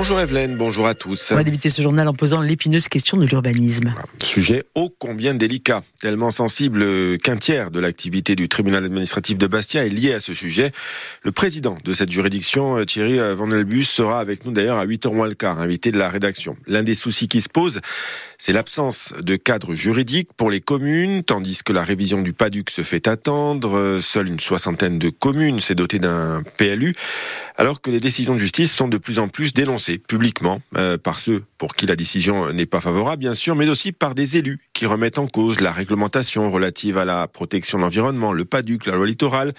Bonjour Evelyne, bonjour à tous. On va débuter ce journal en posant l'épineuse question de l'urbanisme. Sujet ô combien délicat, tellement sensible qu'un tiers de l'activité du tribunal administratif de Bastia est lié à ce sujet. Le président de cette juridiction, Thierry Van Elbus, sera avec nous d'ailleurs à 8h moins le quart, invité de la rédaction. L'un des soucis qui se posent, c'est l'absence de cadre juridique pour les communes, tandis que la révision du PADUC se fait attendre. Seule une soixantaine de communes s'est dotée d'un PLU, alors que les décisions de justice sont de plus en plus dénoncées publiquement euh, par ceux pour qui la décision n'est pas favorable, bien sûr, mais aussi par des élus qui remettent en cause la réglementation relative à la protection de l'environnement, le PADUC, la loi littorale,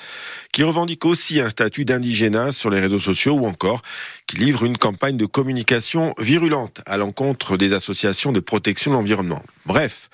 qui revendiquent aussi un statut d'indigénat sur les réseaux sociaux ou encore qui livrent une campagne de communication virulente à l'encontre des associations de protection de l'environnement. Bref,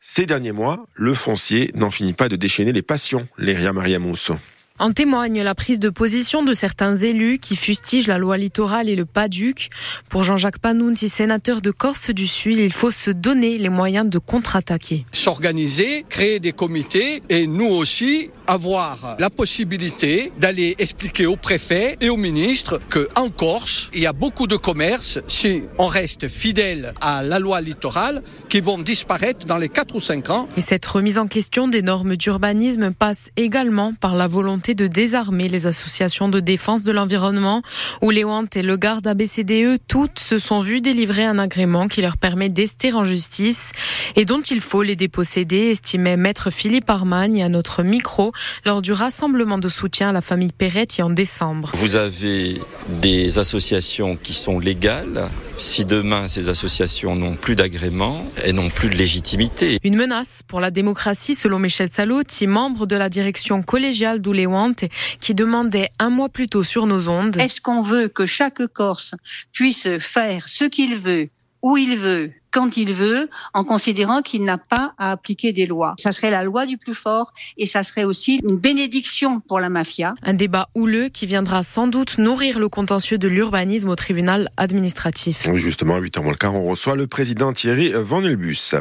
ces derniers mois, le foncier n'en finit pas de déchaîner les passions, Léria Maria Mousso. En témoigne la prise de position de certains élus qui fustigent la loi littorale et le PADUC. Pour Jean-Jacques Panounti, sénateur de Corse du Sud, il faut se donner les moyens de contre-attaquer. S'organiser, créer des comités et nous aussi avoir la possibilité d'aller expliquer au préfet et au ministre que en Corse, il y a beaucoup de commerces, si on reste fidèle à la loi littorale, qui vont disparaître dans les 4 ou 5 ans. Et cette remise en question des normes d'urbanisme passe également par la volonté de désarmer les associations de défense de l'environnement, où Wantes et le garde ABCDE, toutes se sont vues délivrer un agrément qui leur permet d'ester en justice et dont il faut les déposséder, estimait maître Philippe Armagne à notre micro lors du rassemblement de soutien à la famille Perretti en décembre. Vous avez des associations qui sont légales. Si demain ces associations n'ont plus d'agrément et n'ont plus de légitimité. Une menace pour la démocratie selon Michel Salotti, membre de la direction collégiale d'Oulewante, qui demandait un mois plus tôt sur nos ondes. Est-ce qu'on veut que chaque Corse puisse faire ce qu'il veut, où il veut, quand il veut, en considérant qu'il n'a pas à appliquer des lois. Ça serait la loi du plus fort et ça serait aussi une bénédiction pour la mafia. Un débat houleux qui viendra sans doute nourrir le contentieux de l'urbanisme au tribunal administratif. Oui, justement, à 8h moins le quart, on reçoit le président Thierry Van Elbus.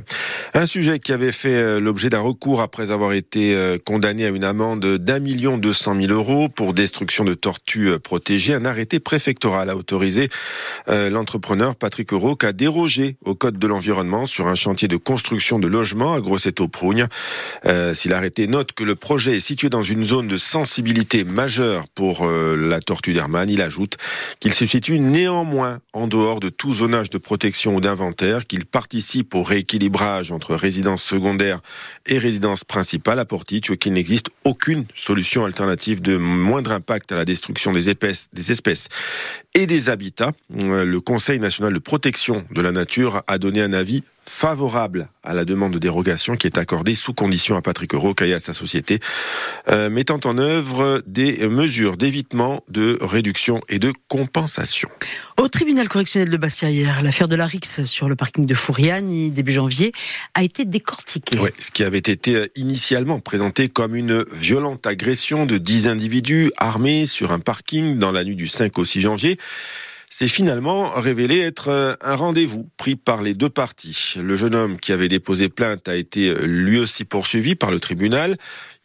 Un sujet qui avait fait euh, l'objet d'un recours après avoir été euh, condamné à une amende d'un million deux cent mille euros pour destruction de tortues euh, protégées. Un arrêté préfectoral a autorisé l'entrepreneur Patrick Roque à déroger au code de l'environnement sur un chantier de construction de logements à Grosseto-Prougne. Euh, si l'arrêté note que le projet est situé dans une zone de sensibilité majeure pour euh, la tortue d'Hermann, il ajoute qu'il se situe néanmoins en dehors de tout zonage de protection ou d'inventaire, qu'il participe au rééquilibrage entre résidence secondaire et résidence principale à Portici, qu'il n'existe aucune solution alternative de moindre impact à la destruction des espèces et des habitats. Euh, le Conseil national de protection de la nature a donné un avis favorable à la demande de dérogation qui est accordée sous condition à Patrick Rocaille et à sa société, euh, mettant en œuvre des mesures d'évitement, de réduction et de compensation. Au tribunal correctionnel de Bastia hier, l'affaire de la Rix sur le parking de Fouriani début janvier a été décortiquée. Ce qui avait été initialement présenté comme une violente agression de 10 individus armés sur un parking dans la nuit du 5 au 6 janvier c'est finalement révélé être euh, un rendez-vous pris par les deux parties. Le jeune homme qui avait déposé plainte a été euh, lui aussi poursuivi par le tribunal.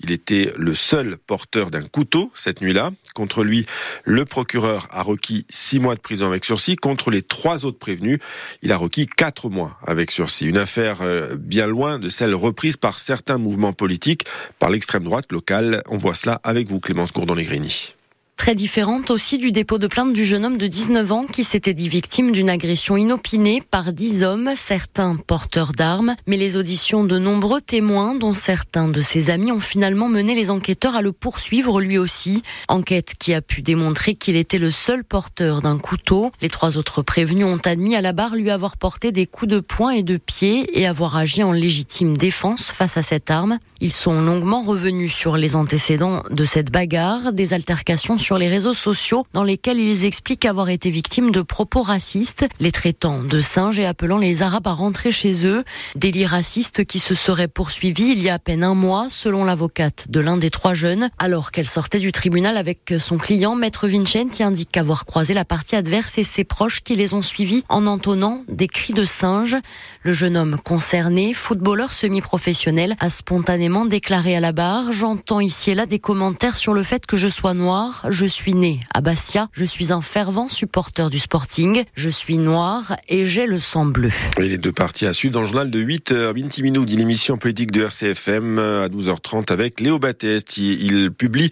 Il était le seul porteur d'un couteau cette nuit-là. Contre lui, le procureur a requis six mois de prison avec sursis. Contre les trois autres prévenus, il a requis quatre mois avec sursis. Une affaire euh, bien loin de celle reprise par certains mouvements politiques, par l'extrême droite locale. On voit cela avec vous, Clémence Gourdon-Legrini. Très différente aussi du dépôt de plainte du jeune homme de 19 ans qui s'était dit victime d'une agression inopinée par 10 hommes, certains porteurs d'armes. Mais les auditions de nombreux témoins, dont certains de ses amis, ont finalement mené les enquêteurs à le poursuivre lui aussi. Enquête qui a pu démontrer qu'il était le seul porteur d'un couteau. Les trois autres prévenus ont admis à la barre lui avoir porté des coups de poing et de pied et avoir agi en légitime défense face à cette arme. Ils sont longuement revenus sur les antécédents de cette bagarre, des altercations sur les réseaux sociaux dans lesquels ils expliquent avoir été victimes de propos racistes, les traitant de singes et appelant les Arabes à rentrer chez eux. Délits racistes qui se seraient poursuivis il y a à peine un mois, selon l'avocate de l'un des trois jeunes, alors qu'elle sortait du tribunal avec son client, Maître Vincenti indique avoir croisé la partie adverse et ses proches qui les ont suivis en entonnant des cris de singes. Le jeune homme concerné, footballeur semi-professionnel, a spontanément déclaré à la barre J'entends ici et là des commentaires sur le fait que je sois noir, Je suis né à Bastia. Je suis un fervent supporter du Sporting. Je suis noir et j'ai le sang bleu. Et les deux parties à suivre dans le journal de 8h. Binti Minou dit l'émission politique de RCFM à 12h30 avec Léo Batteste. Il publie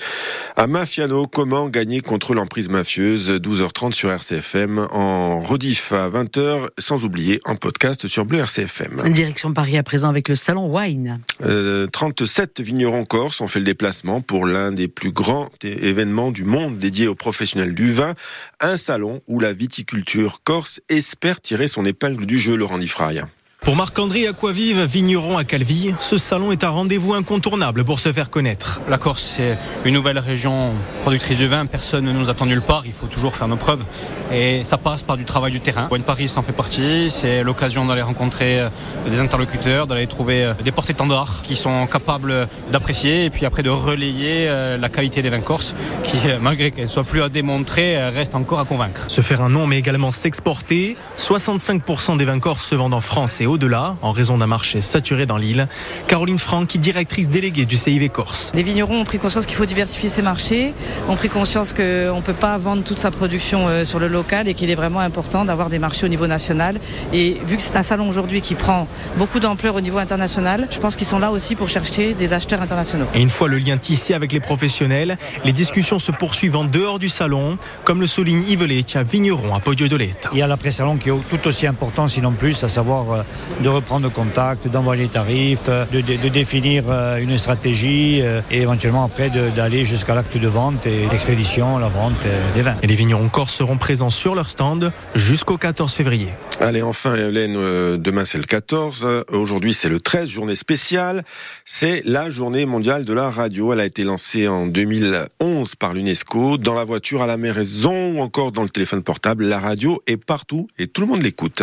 à Mafiano comment gagner contre l'emprise mafieuse. 12h30 sur RCFM en rediff à 20h sans oublier en podcast sur Bleu RCFM. Direction Paris à présent avec le salon Wine. Euh, 37 vignerons corse ont fait le déplacement pour l'un des plus grands événements du monde dédié aux professionnels du vin. Un salon où la viticulture corse espère tirer son épingle du jeu, Laurent Diffraille. Pour Marc-André Aquavive, vigneron à Calvi, ce salon est un rendez-vous incontournable pour se faire connaître. La Corse, c'est une nouvelle région productrice de vin. Personne ne nous attend nulle part. Il faut toujours faire nos preuves. Et ça passe par du travail du terrain. Wine Paris en fait partie. C'est l'occasion d'aller rencontrer euh, des interlocuteurs, d'aller trouver euh, des porte-étendards qui sont capables d'apprécier et puis après de relayer euh, la qualité des vins corses qui, malgré qu'elle soit plus à démontrer, reste encore à convaincre. Se faire un nom, mais également s'exporter. 65% des vins corses se vendent en France et au-delà, en raison d'un marché saturé dans l'île. Caroline Franck, directrice déléguée du CIV Corse. Les vignerons ont pris conscience qu'il faut diversifier ses marchés, ont pris conscience qu'on ne peut pas vendre toute sa production euh, sur le local et qu'il est vraiment important d'avoir des marchés au niveau national. Et vu que c'est un salon aujourd'hui qui prend beaucoup d'ampleur au niveau international, je pense qu'ils sont là aussi pour chercher des acheteurs internationaux. Et une fois le lien tissé avec les professionnels, les discussions se poursuivent en dehors du salon, comme le souligne Yves Letia, vigneron à Podio de l'État. Il y a l'après-salon qui est tout aussi important, sinon plus, à savoir euh, de reprendre contact, d'envoyer les tarifs, de, de, de, définir euh, une stratégie euh, et éventuellement après d'aller jusqu'à l'acte de vente et l'expédition, la vente des vins. Et les vignerons corse seront présents sur leur stand jusqu'au 14 février. Allez, enfin, Hélène, euh, demain c'est le 14, aujourd'hui c'est le 13, journée spéciale. C'est la journée mondiale de la radio. Elle a été lancée en 2011 par l'UNESCO. Dans la voiture, à la maison ou encore dans le téléphone portable, la radio est partout et tout le monde l'écoute.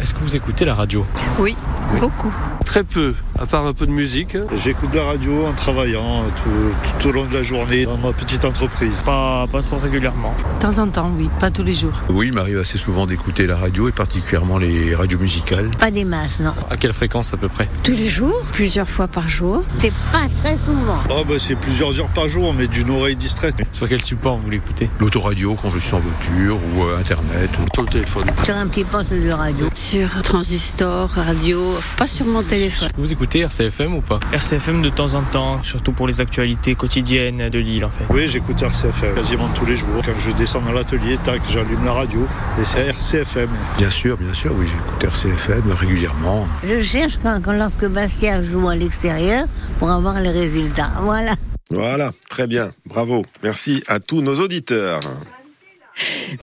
Est-ce que vous écoutez la radio? Oui, oui, beaucoup. Très peu, à part un peu de musique. J'écoute la radio en travaillant tout, tout, au long de la journée dans ma petite entreprise. Pas, pas trop régulièrement. De temps en temps, oui, pas tous les jours. Oui, il m'arrive assez souvent d'écouter la radio et particulièrement les radios musicales. Pas des masses, non. À quelle fréquence à peu près? Tous les jours, plusieurs fois par jour. C'est pas très souvent. Oh, bah, c'est plusieurs heures par jour, mais d'une oreille distraite. Sur quel support vous l'écoutez? L'autoradio quand je suis en voiture ou euh, Internet. Ou... Sur le téléphone. Sur un petit poste de radio. Sur transistor, radio, pas sur mon téléphone. Vous écoutez RCFM ou pas RCFM de temps en temps, surtout pour les actualités quotidiennes de l'île en fait. Oui, j'écoute RCFM quasiment tous les jours. Quand je descends dans l'atelier, tac, j'allume la radio et c'est RCFM. Bien sûr, bien sûr, oui, j'écoute RCFM régulièrement. Je cherche quand, quand lorsque Bastien joue à l'extérieur pour avoir les résultats. Voilà. Voilà, très bien, bravo. Merci à tous nos auditeurs.